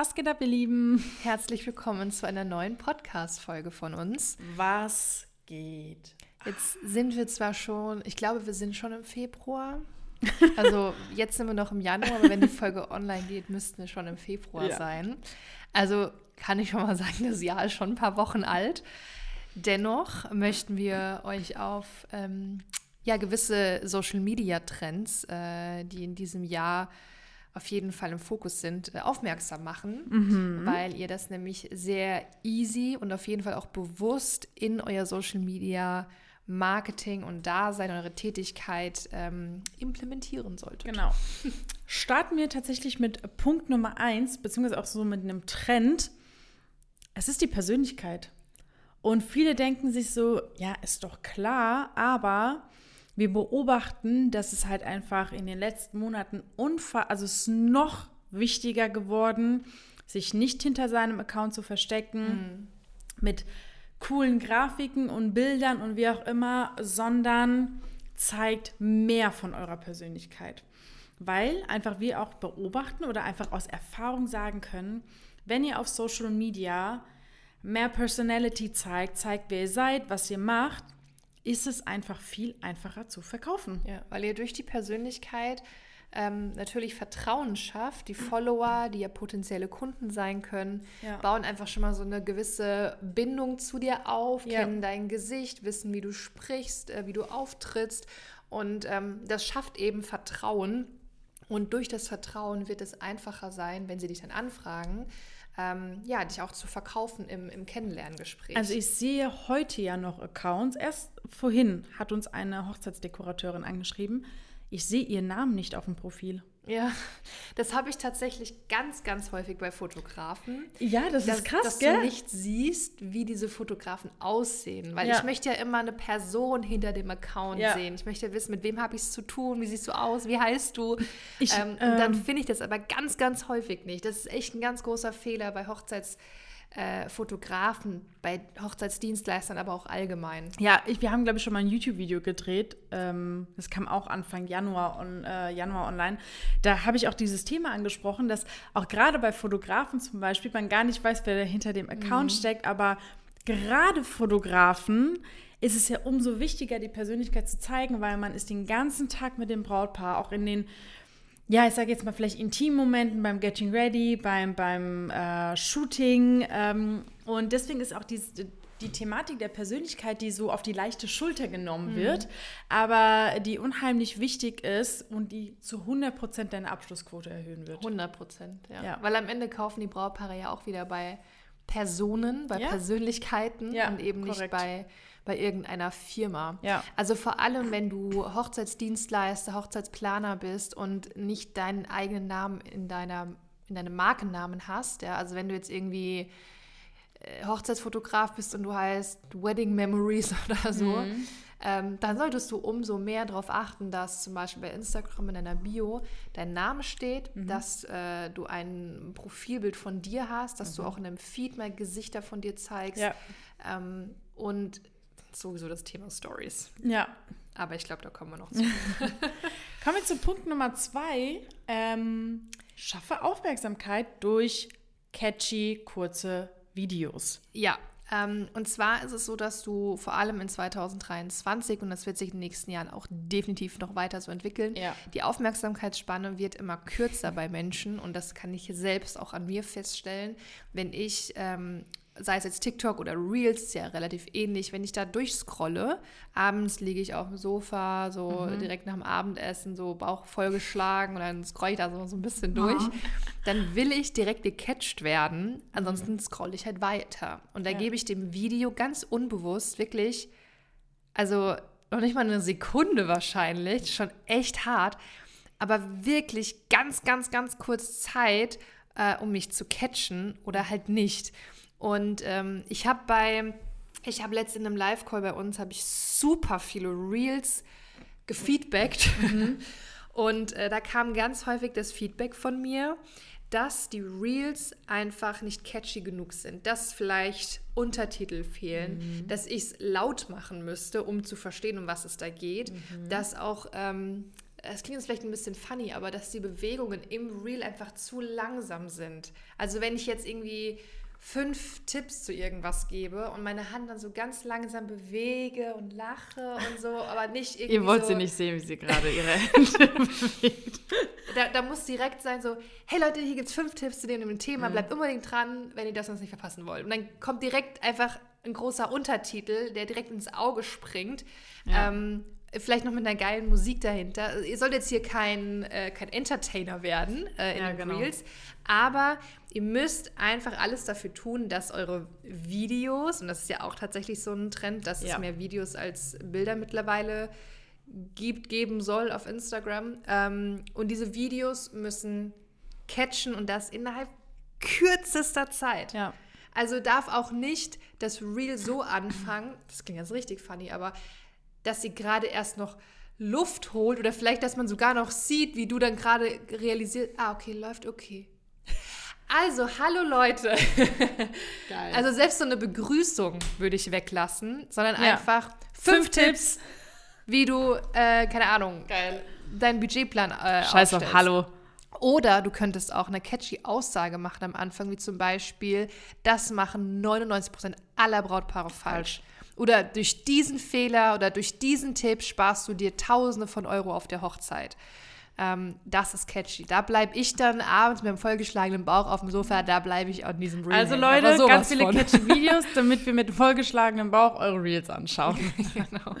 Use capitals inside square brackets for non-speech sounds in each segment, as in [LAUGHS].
Was geht ab, ihr Lieben? Herzlich willkommen zu einer neuen Podcast-Folge von uns. Was geht? Jetzt sind wir zwar schon, ich glaube, wir sind schon im Februar. [LAUGHS] Also jetzt sind wir noch im Januar, aber wenn die Folge online geht, müssten wir schon im Februar ja. sein. Also kann ich schon mal sagen, das Jahr ist schon ein paar Wochen alt. Dennoch möchten wir euch auf ähm, ja, gewisse Social-Media-Trends, äh, die in diesem Jahr auf jeden Fall im Fokus sind, äh, aufmerksam machen, mhm. weil ihr das nämlich sehr easy und auf jeden Fall auch bewusst in euer Social Media Marketing und Dasein, eure Tätigkeit ähm, implementieren solltet. Genau. Starten wir tatsächlich mit Punkt Nummer eins, beziehungsweise auch so mit einem Trend. Es ist die Persönlichkeit. Und viele denken sich so, ja, ist doch klar, aber wir beobachten, dass es halt einfach in den letzten Monaten unfassbar, also es ist noch wichtiger geworden, sich nicht hinter seinem Account zu verstecken, mhm. mit coolen Grafiken und Bildern und wie auch immer, sondern zeigt mehr von eurer Persönlichkeit. Weil einfach wir auch beobachten oder einfach aus Erfahrung sagen können, wenn ihr auf Social Media mehr Personality zeigt, zeigt, wer ihr seid, was ihr macht, ist es einfach viel einfacher zu verkaufen. Ja, weil ihr durch die Persönlichkeit ähm, natürlich Vertrauen schafft. Die Follower, die ja potenzielle Kunden sein können, ja. bauen einfach schon mal so eine gewisse Bindung zu dir auf, ja. kennen dein Gesicht, wissen, wie du sprichst, äh, wie du auftrittst. Und ähm, das schafft eben Vertrauen. Und durch das Vertrauen wird es einfacher sein, wenn sie dich dann anfragen, ähm, ja, dich auch zu verkaufen im, im Kennenlerngespräch. Also ich sehe heute ja noch Accounts. Erst vorhin hat uns eine Hochzeitsdekorateurin angeschrieben. Ich sehe ihren Namen nicht auf dem Profil. Ja, das habe ich tatsächlich ganz, ganz häufig bei Fotografen. Ja, das dass, ist krass, dass gell? du nicht siehst, wie diese Fotografen aussehen. Weil ja. ich möchte ja immer eine Person hinter dem Account ja. sehen. Ich möchte wissen, mit wem habe ich es zu tun, wie siehst du aus, wie heißt du. Ich, ähm, ähm, und dann finde ich das aber ganz, ganz häufig nicht. Das ist echt ein ganz großer Fehler bei Hochzeits- äh, Fotografen, bei Hochzeitsdienstleistern, aber auch allgemein. Ja, ich, wir haben, glaube ich, schon mal ein YouTube-Video gedreht. Ähm, das kam auch Anfang Januar, on, äh, Januar online. Da habe ich auch dieses Thema angesprochen, dass auch gerade bei Fotografen zum Beispiel man gar nicht weiß, wer hinter dem Account mhm. steckt, aber gerade Fotografen ist es ja umso wichtiger, die Persönlichkeit zu zeigen, weil man ist den ganzen Tag mit dem Brautpaar, auch in den ja, ich sage jetzt mal vielleicht Intimmomenten beim Getting Ready, beim, beim äh, Shooting. Ähm, und deswegen ist auch die, die Thematik der Persönlichkeit, die so auf die leichte Schulter genommen mhm. wird, aber die unheimlich wichtig ist und die zu 100% deine Abschlussquote erhöhen wird. 100 ja. ja. Weil am Ende kaufen die Brautpaare ja auch wieder bei Personen, bei ja. Persönlichkeiten ja, und eben korrekt. nicht bei bei irgendeiner Firma. Ja. Also vor allem, wenn du Hochzeitsdienstleister, Hochzeitsplaner bist und nicht deinen eigenen Namen in deiner in deinem Markennamen hast, ja, also wenn du jetzt irgendwie äh, Hochzeitsfotograf bist und du heißt Wedding Memories [LAUGHS] oder so, mhm. Ähm, dann solltest du umso mehr darauf achten, dass zum Beispiel bei Instagram in deiner Bio dein Name steht, mhm. dass äh, du ein Profilbild von dir hast, dass mhm. du auch in einem Feed mal Gesichter von dir zeigst. Ja. Ähm, und sowieso das Thema Stories. Ja. Aber ich glaube, da kommen wir noch zu. [LAUGHS] kommen wir zu Punkt Nummer zwei. Ähm, schaffe Aufmerksamkeit durch catchy, kurze Videos. Ja, und zwar ist es so, dass du vor allem in 2023, und das wird sich in den nächsten Jahren auch definitiv noch weiter so entwickeln, ja. die Aufmerksamkeitsspanne wird immer kürzer bei Menschen. Und das kann ich selbst auch an mir feststellen, wenn ich ähm, sei es jetzt TikTok oder Reels, ist ja relativ ähnlich. Wenn ich da durchscrolle, abends liege ich auf dem Sofa, so mhm. direkt nach dem Abendessen, so Bauch vollgeschlagen und dann scroll ich da so, so ein bisschen durch, mhm. dann will ich direkt gecatcht werden. Ansonsten mhm. scrolle ich halt weiter. Und da ja. gebe ich dem Video ganz unbewusst wirklich, also noch nicht mal eine Sekunde wahrscheinlich, schon echt hart, aber wirklich ganz, ganz, ganz kurz Zeit, äh, um mich zu catchen oder halt nicht. Und ähm, ich habe bei, ich habe letztens in einem Live-Call bei uns, habe ich super viele Reels gefeedbackt. Mhm. [LAUGHS] Und äh, da kam ganz häufig das Feedback von mir, dass die Reels einfach nicht catchy genug sind, dass vielleicht Untertitel fehlen, mhm. dass ich es laut machen müsste, um zu verstehen, um was es da geht, mhm. dass auch ähm, es klingt jetzt vielleicht ein bisschen funny, aber dass die Bewegungen im Reel einfach zu langsam sind. Also wenn ich jetzt irgendwie fünf Tipps zu irgendwas gebe und meine Hand dann so ganz langsam bewege und lache und so, aber nicht irgendwie. Ihr wollt so, sie nicht sehen, wie sie gerade ihre Hände [LAUGHS] bewegt. Da, da, muss direkt sein, so, hey Leute, hier gibt es fünf Tipps zu dem Thema, mhm. bleibt unbedingt dran, wenn ihr das sonst nicht verpassen wollt. Und dann kommt direkt einfach ein großer Untertitel, der direkt ins Auge springt. Ja. Ähm, vielleicht noch mit einer geilen Musik dahinter. Ihr sollt jetzt hier kein, äh, kein Entertainer werden äh, in ja, den genau. Reels, aber ihr müsst einfach alles dafür tun, dass eure Videos, und das ist ja auch tatsächlich so ein Trend, dass ja. es mehr Videos als Bilder mittlerweile gibt, geben soll auf Instagram. Ähm, und diese Videos müssen catchen und das innerhalb kürzester Zeit. Ja. Also darf auch nicht das Reel so anfangen, das klingt jetzt richtig funny, aber dass sie gerade erst noch Luft holt oder vielleicht, dass man sogar noch sieht, wie du dann gerade realisiert, ah, okay, läuft okay. Also, hallo Leute. Geil. Also selbst so eine Begrüßung würde ich weglassen, sondern ja. einfach fünf, fünf Tipps, wie du, äh, keine Ahnung, Geil. deinen Budgetplan äh, Scheiß auf Hallo. Oder du könntest auch eine catchy Aussage machen am Anfang, wie zum Beispiel, das machen 99% aller Brautpaare falsch. Oder durch diesen Fehler oder durch diesen Tipp sparst du dir Tausende von Euro auf der Hochzeit. Ähm, das ist catchy. Da bleibe ich dann abends mit einem vollgeschlagenen Bauch auf dem Sofa, da bleibe ich an diesem Reel. Also Leute, ganz viele von. catchy [LAUGHS] Videos, damit wir mit vollgeschlagenem Bauch eure Reels anschauen. [LAUGHS] genau.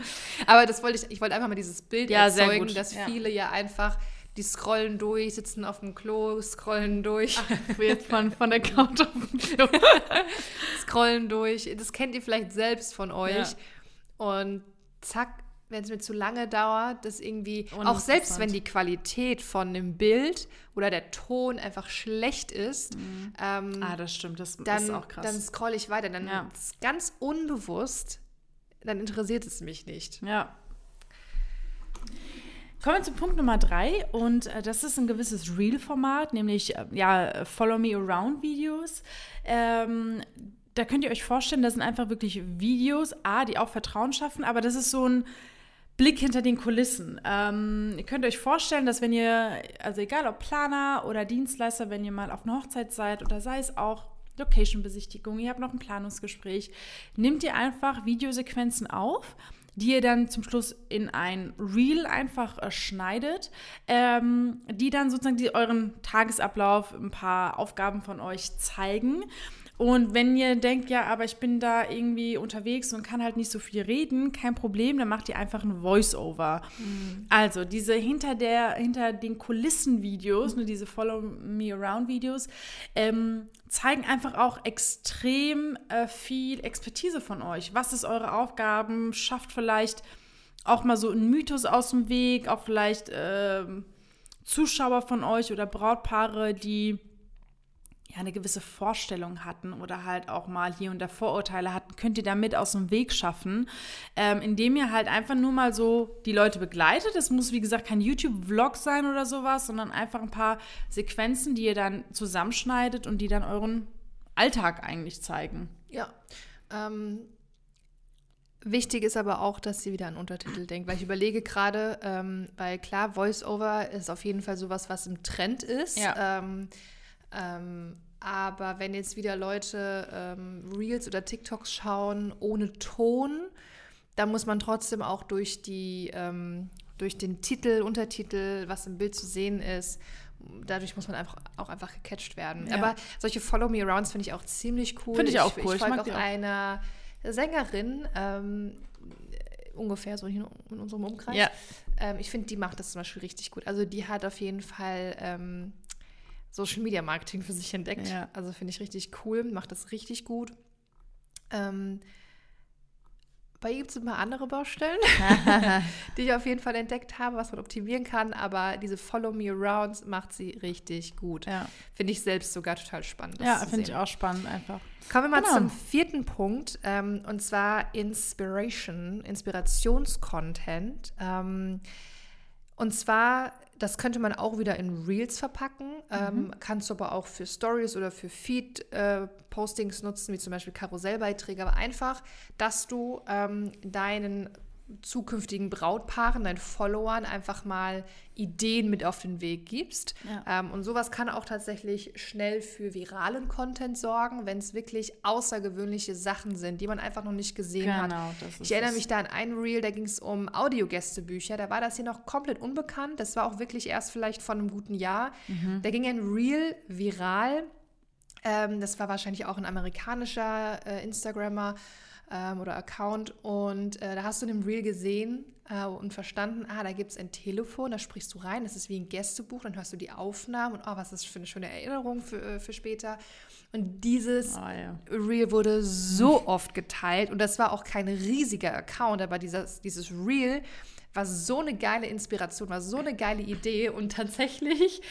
Aber das wollte ich, ich wollte einfach mal dieses Bild ja, erzeugen, dass ja. viele ja einfach die scrollen durch, sitzen auf dem Klo, scrollen durch. Ach, [LAUGHS] jetzt von, von der Couch auf dem Klo. [LAUGHS] scrollen durch. Das kennt ihr vielleicht selbst von euch. Ja. Und zack, wenn es mir zu lange dauert, das irgendwie, auch selbst wenn die Qualität von dem Bild oder der Ton einfach schlecht ist, mhm. ähm, ah, das stimmt, das dann, ist auch krass. Dann scrolle ich weiter, dann ja. ganz unbewusst, dann interessiert es mich nicht. Ja. Kommen wir zu Punkt Nummer drei und äh, das ist ein gewisses Reel-Format, nämlich äh, ja, Follow Me Around-Videos. Ähm, da könnt ihr euch vorstellen, das sind einfach wirklich Videos, A, die auch Vertrauen schaffen, aber das ist so ein Blick hinter den Kulissen. Ähm, ihr könnt euch vorstellen, dass wenn ihr, also egal ob Planer oder Dienstleister, wenn ihr mal auf einer Hochzeit seid oder sei es auch Location-Besichtigung, ihr habt noch ein Planungsgespräch, nehmt ihr einfach Videosequenzen auf die ihr dann zum Schluss in ein Reel einfach äh, schneidet, ähm, die dann sozusagen die, euren Tagesablauf, ein paar Aufgaben von euch zeigen. Und wenn ihr denkt, ja, aber ich bin da irgendwie unterwegs und kann halt nicht so viel reden, kein Problem, dann macht ihr einfach ein Voice-Over. Mhm. Also diese hinter, der, hinter den Kulissen-Videos, ne, diese Follow-Me-Around-Videos, ähm, zeigen einfach auch extrem äh, viel Expertise von euch. Was ist eure Aufgaben? Schafft vielleicht auch mal so einen Mythos aus dem Weg, auch vielleicht äh, Zuschauer von euch oder Brautpaare, die ja, eine gewisse Vorstellung hatten oder halt auch mal hier und da Vorurteile hatten, könnt ihr damit aus dem Weg schaffen, ähm, indem ihr halt einfach nur mal so die Leute begleitet. Es muss, wie gesagt, kein YouTube-Vlog sein oder sowas, sondern einfach ein paar Sequenzen, die ihr dann zusammenschneidet und die dann euren Alltag eigentlich zeigen. Ja. Ähm, wichtig ist aber auch, dass sie wieder an Untertitel denkt, weil ich überlege gerade, ähm, weil klar, Voice-Over ist auf jeden Fall sowas, was im Trend ist. Ja. Ähm, aber wenn jetzt wieder Leute ähm, Reels oder TikToks schauen ohne Ton, dann muss man trotzdem auch durch die ähm, durch den Titel, Untertitel, was im Bild zu sehen ist, dadurch muss man einfach auch einfach gecatcht werden. Ja. Aber solche Follow Me Arounds finde ich auch ziemlich cool. Finde ich auch cool. Ich, ich folge auch, auch einer Sängerin, ähm, ungefähr so hier in unserem Umkreis. Ja. Ähm, ich finde, die macht das zum Beispiel richtig gut. Also die hat auf jeden Fall ähm, Social Media Marketing für sich entdeckt. Ja. Also finde ich richtig cool, macht das richtig gut. Ähm, bei ihr gibt es ein paar andere Baustellen, [LAUGHS] [LAUGHS] die ich auf jeden Fall entdeckt habe, was man optimieren kann. Aber diese Follow Me Arounds macht sie richtig gut. Ja. Finde ich selbst sogar total spannend. Ja, finde ich auch spannend einfach. Kommen wir mal genau. zum vierten Punkt. Ähm, und zwar Inspiration, Inspirationscontent. Ähm, und zwar das könnte man auch wieder in Reels verpacken. Mhm. Ähm, kannst du aber auch für Stories oder für Feed-Postings äh, nutzen, wie zum Beispiel Karussellbeiträge. Aber einfach, dass du ähm, deinen zukünftigen Brautpaaren, deinen Followern einfach mal Ideen mit auf den Weg gibst. Ja. Ähm, und sowas kann auch tatsächlich schnell für viralen Content sorgen, wenn es wirklich außergewöhnliche Sachen sind, die man einfach noch nicht gesehen genau, hat. Ich erinnere mich da an ein Reel, da ging es um Audiogästebücher. Da war das hier noch komplett unbekannt. Das war auch wirklich erst vielleicht von einem guten Jahr. Mhm. Da ging ein Reel viral. Ähm, das war wahrscheinlich auch ein amerikanischer äh, Instagrammer ähm, oder Account. Und äh, da hast du in dem Reel gesehen äh, und verstanden, ah, da gibt es ein Telefon, da sprichst du rein, das ist wie ein Gästebuch, dann hörst du die Aufnahmen und oh, was ist das für eine schöne Erinnerung für, äh, für später. Und dieses oh, ja. Reel wurde so oft geteilt und das war auch kein riesiger Account, aber dieses, dieses Reel war so eine geile Inspiration, war so eine geile Idee und [LAUGHS] tatsächlich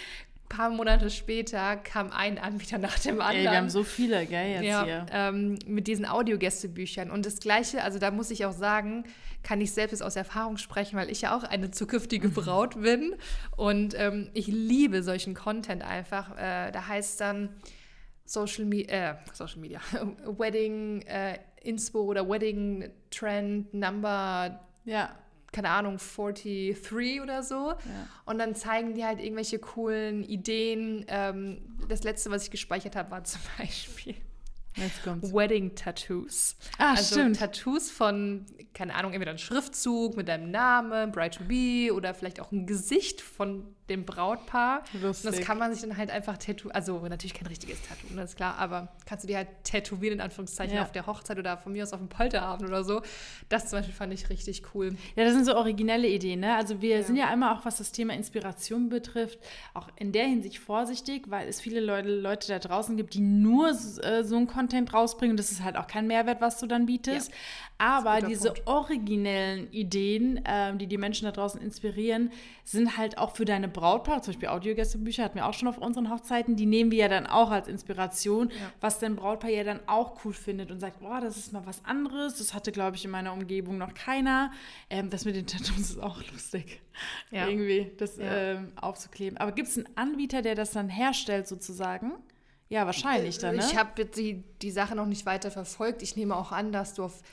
paar Monate später kam ein Anbieter nach dem anderen. Ey, wir haben so viele, gell, jetzt ja, hier. Ähm, mit diesen Audiogästebüchern. Und das Gleiche, also da muss ich auch sagen, kann ich selbst aus Erfahrung sprechen, weil ich ja auch eine zukünftige mhm. Braut bin. Und ähm, ich liebe solchen Content einfach. Äh, da heißt dann Social, Me äh, Social Media, [LAUGHS] Wedding äh, Inspo oder Wedding Trend Number. Ja keine Ahnung, 43 oder so. Ja. Und dann zeigen die halt irgendwelche coolen Ideen. Ähm, das letzte, was ich gespeichert habe, war [LAUGHS] zum Beispiel Wedding Tattoos. Ah, also stimmt. Tattoos von, keine Ahnung, entweder ein Schriftzug mit deinem Namen, Bride to Be oder vielleicht auch ein Gesicht von dem Brautpaar. Lustig. Und das kann man sich dann halt einfach tätowieren. Also natürlich kein richtiges Tattoo, ne, ist klar, aber kannst du dir halt tätowieren, in Anführungszeichen, ja. auf der Hochzeit oder von mir aus auf dem Polterabend oder so. Das zum Beispiel fand ich richtig cool. Ja, das sind so originelle Ideen, ne? Also wir ja. sind ja immer auch, was das Thema Inspiration betrifft, auch in der Hinsicht vorsichtig, weil es viele Leute, Leute da draußen gibt, die nur äh, so einen Content rausbringen. Und das ist halt auch kein Mehrwert, was du dann bietest. Ja. Aber diese Punkt. originellen Ideen, ähm, die die Menschen da draußen inspirieren, sind halt auch für deine Brautpaare, zum Beispiel Audiogästebücher hatten wir auch schon auf unseren Hochzeiten, die nehmen wir ja dann auch als Inspiration, ja. was dein Brautpaar ja dann auch cool findet und sagt, boah, das ist mal was anderes, das hatte, glaube ich, in meiner Umgebung noch keiner. Ähm, das mit den Tattoos ist auch lustig, [LAUGHS] ja. irgendwie das ja. ähm, aufzukleben. Aber gibt es einen Anbieter, der das dann herstellt sozusagen? Ja, wahrscheinlich dann, ne? Ich habe die, die Sache noch nicht weiter verfolgt. Ich nehme auch an, dass du auf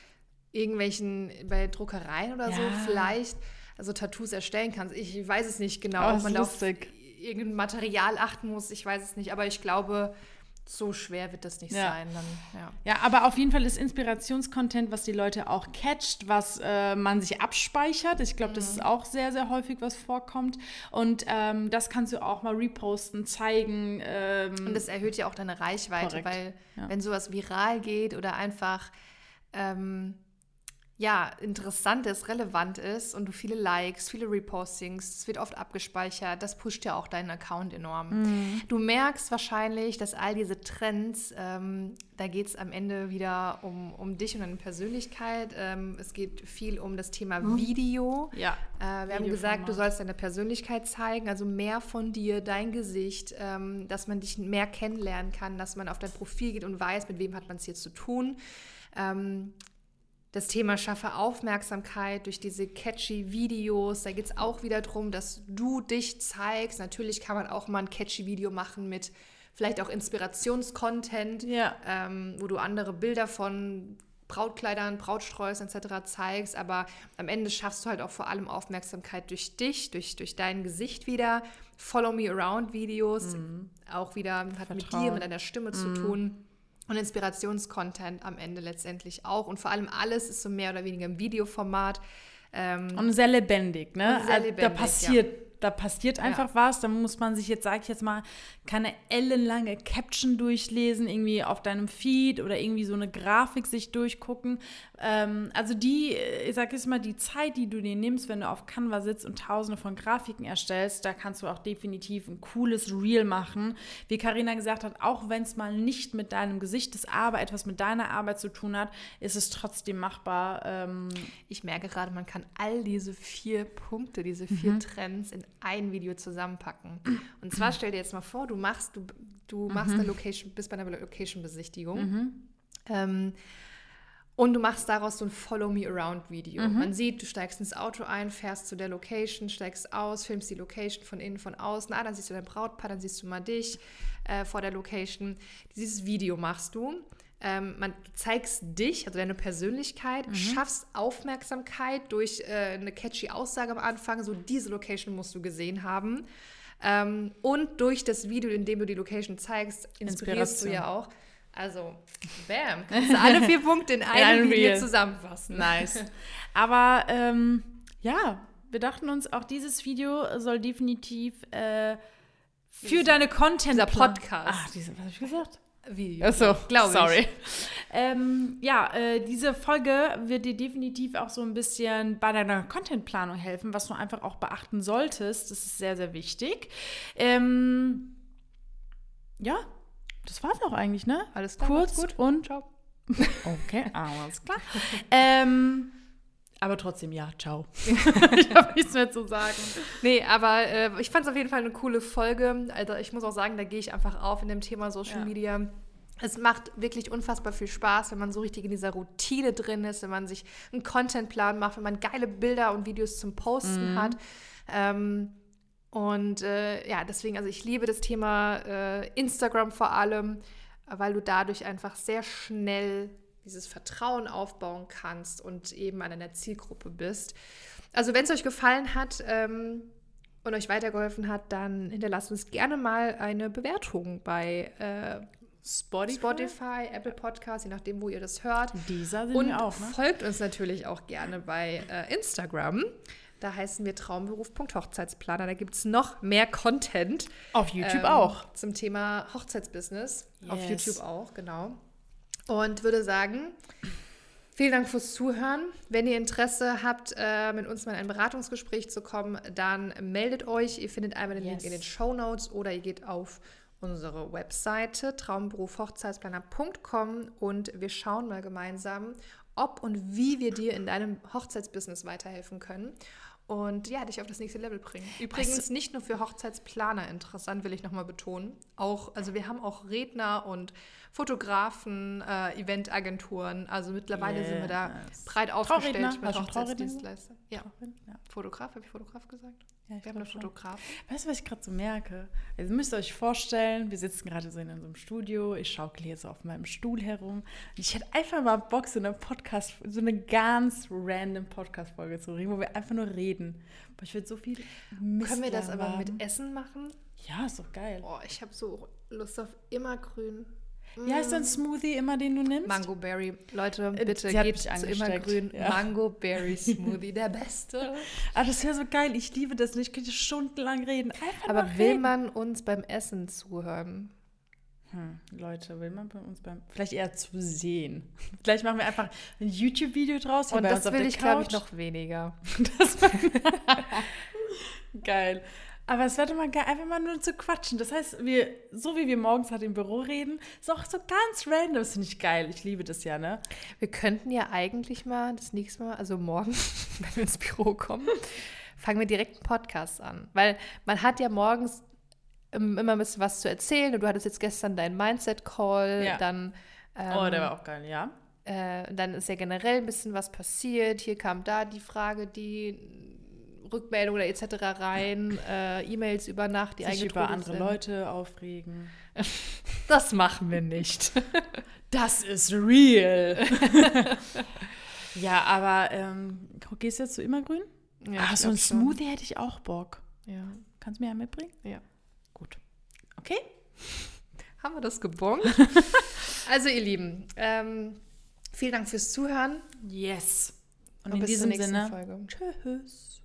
irgendwelchen, bei Druckereien oder ja. so vielleicht also Tattoos erstellen kannst. Ich weiß es nicht genau, oh, ob man da auf irgendein Material achten muss. Ich weiß es nicht, aber ich glaube, so schwer wird das nicht ja. sein. Dann, ja. ja. aber auf jeden Fall ist Inspirationscontent, was die Leute auch catcht, was äh, man sich abspeichert. Ich glaube, mhm. das ist auch sehr, sehr häufig, was vorkommt. Und ähm, das kannst du auch mal reposten, zeigen. Ähm, Und das erhöht ja auch deine Reichweite, korrekt. weil ja. wenn sowas viral geht oder einfach ähm, ja, interessant ist, relevant ist und du viele Likes, viele Repostings, es wird oft abgespeichert, das pusht ja auch deinen Account enorm. Mhm. Du merkst wahrscheinlich, dass all diese Trends, ähm, da geht es am Ende wieder um, um dich und deine Persönlichkeit. Ähm, es geht viel um das Thema mhm. Video. Ja. Äh, wir haben gesagt, du sollst deine Persönlichkeit zeigen, also mehr von dir, dein Gesicht, ähm, dass man dich mehr kennenlernen kann, dass man auf dein Profil geht und weiß, mit wem hat man es hier zu tun. Ähm, das Thema schaffe Aufmerksamkeit durch diese catchy Videos. Da geht es auch wieder darum, dass du dich zeigst. Natürlich kann man auch mal ein catchy Video machen mit vielleicht auch Inspirationscontent, ja. ähm, wo du andere Bilder von Brautkleidern, Brautsträußen etc. zeigst, aber am Ende schaffst du halt auch vor allem Aufmerksamkeit durch dich, durch, durch dein Gesicht wieder. Follow Me Around Videos, mhm. auch wieder hat Vertrauen. mit dir, mit deiner Stimme mhm. zu tun und Inspirationscontent am Ende letztendlich auch. Und vor allem alles ist so mehr oder weniger im Videoformat. Ähm, und sehr lebendig, ne? Sehr lebendig, also da passiert ja da passiert einfach ja. was. Da muss man sich jetzt, sag ich jetzt mal, keine ellenlange Caption durchlesen, irgendwie auf deinem Feed oder irgendwie so eine Grafik sich durchgucken. Ähm, also die, ich sag jetzt mal, die Zeit, die du dir nimmst, wenn du auf Canva sitzt und tausende von Grafiken erstellst, da kannst du auch definitiv ein cooles Reel machen. Wie Karina gesagt hat, auch wenn es mal nicht mit deinem Gesicht ist, aber etwas mit deiner Arbeit zu tun hat, ist es trotzdem machbar. Ähm ich merke gerade, man kann all diese vier Punkte, diese vier mhm. Trends in ein Video zusammenpacken. [CLEARS THROAT] Und zwar stell dir jetzt mal vor, du machst, du, du machst mhm. eine Location, bist bei einer Location-Besichtigung. Mhm. Ähm, und du machst daraus so ein Follow Me Around Video. Mhm. Man sieht, du steigst ins Auto ein, fährst zu der Location, steigst aus, filmst die Location von innen, von außen. Ah, dann siehst du dein Brautpaar, dann siehst du mal dich äh, vor der Location. Dieses Video machst du. Ähm, man zeigst dich, also deine Persönlichkeit, mhm. schaffst Aufmerksamkeit durch äh, eine catchy Aussage am Anfang, so diese Location musst du gesehen haben. Ähm, und durch das Video, in dem du die Location zeigst, inspirierst du ja auch. Also, bam, [LAUGHS] kannst du alle vier Punkte in einem, in Video zusammenfassen. Nice. [LAUGHS] Aber ähm, ja, wir dachten uns, auch dieses Video soll definitiv äh, für deine Content. Dieser Podcast. Ach, diese, was habe ich gesagt? Video. Achso, glaube ich. Sorry. Ähm, ja, äh, diese Folge wird dir definitiv auch so ein bisschen bei deiner Contentplanung helfen, was du einfach auch beachten solltest. Das ist sehr, sehr wichtig. Ähm, ja, das war's auch eigentlich, ne? Alles klar. Kurz gut. und. Ciao. [LAUGHS] Okay, [LAUGHS] alles klar. ähm, aber trotzdem, ja, ciao. [LAUGHS] ich habe nichts mehr zu sagen. Nee, aber äh, ich fand es auf jeden Fall eine coole Folge. Also ich muss auch sagen, da gehe ich einfach auf in dem Thema Social ja. Media. Es macht wirklich unfassbar viel Spaß, wenn man so richtig in dieser Routine drin ist, wenn man sich einen Contentplan macht, wenn man geile Bilder und Videos zum Posten mhm. hat. Ähm, und äh, ja, deswegen, also ich liebe das Thema äh, Instagram vor allem, weil du dadurch einfach sehr schnell dieses Vertrauen aufbauen kannst und eben an einer Zielgruppe bist. Also wenn es euch gefallen hat ähm, und euch weitergeholfen hat, dann hinterlasst uns gerne mal eine Bewertung bei äh, Spotify? Spotify, Apple Podcasts, je nachdem, wo ihr das hört. Dieser sind und wir auch, ne? folgt uns natürlich auch gerne bei äh, Instagram. Da heißen wir traumberuf.hochzeitsplaner. Da gibt es noch mehr Content. Auf YouTube ähm, auch. Zum Thema Hochzeitsbusiness. Yes. Auf YouTube auch, genau. Und würde sagen, vielen Dank fürs Zuhören. Wenn ihr Interesse habt, äh, mit uns mal in ein Beratungsgespräch zu kommen, dann meldet euch. Ihr findet einmal den yes. Link in den Show Notes oder ihr geht auf unsere Webseite traumberufhochzeitsplaner.com und wir schauen mal gemeinsam, ob und wie wir dir in deinem Hochzeitsbusiness weiterhelfen können und ja, dich auf das nächste Level bringen. Übrigens du, nicht nur für Hochzeitsplaner interessant, will ich nochmal betonen. Auch, also wir haben auch Redner und Fotografen, äh, Eventagenturen. Also mittlerweile yes. sind wir da breit aufgestellt mit Hochzeitsdienstleistern. Ja. ja. Fotograf, habe ich Fotograf gesagt? Ja, wir haben einen Fotograf. Weißt du, was ich gerade so merke? Also müsst ihr euch vorstellen, wir sitzen gerade so in unserem Studio, ich schaukle hier so auf meinem Stuhl herum. Und ich hätte einfach mal Bock, so eine Podcast, so eine ganz random Podcast-Folge zu reden, wo wir einfach nur reden. Aber ich würde so viel Mist Können wir das aber haben. mit Essen machen? Ja, ist doch geil. Oh, ich habe so Lust auf immergrün. Wie heißt dein Smoothie immer, den du nimmst? Mango Berry. Leute, äh, bitte geht zu immer grün. Ja. Mango Berry Smoothie, der beste. [LAUGHS] ah, das ist ja so geil. Ich liebe das. Ich könnte stundenlang reden. Einfach Aber will reden. man uns beim Essen zuhören? Hm, Leute, will man bei uns beim. Vielleicht eher zu sehen. [LAUGHS] Vielleicht machen wir einfach ein YouTube-Video draus. Und das will ich, glaube ich, noch weniger. [LAUGHS] geil. Aber es doch mal geil, einfach mal nur zu quatschen. Das heißt, wir, so wie wir morgens halt im Büro reden, ist auch so ganz random. Das finde ich geil. Ich liebe das ja, ne? Wir könnten ja eigentlich mal das nächste Mal, also morgen, [LAUGHS] wenn wir ins Büro kommen, fangen wir direkt einen Podcast an. Weil man hat ja morgens immer ein bisschen was zu erzählen. Und du hattest jetzt gestern deinen Mindset-Call, ja. dann. Ähm, oh, der war auch geil, ja. Äh, dann ist ja generell ein bisschen was passiert. Hier kam da die Frage, die Rückmeldungen oder etc. rein, äh, E-Mails über Nacht, die Sich über andere sind. Leute aufregen. [LAUGHS] Das machen wir nicht. [LAUGHS] Das ist real. [LAUGHS] ja, aber ähm, gehst du jetzt zu Immergrün? Ja, Ach, so ein Smoothie schon. hätte ich auch Bock. Ja. Kannst du mir ja mitbringen? Ja. Gut. Okay. Haben wir das gebongt? also, ihr Lieben, ähm, vielen Dank fürs Zuhören. Yes. Und, Und in diesem Sinne, Folge. Tschüss.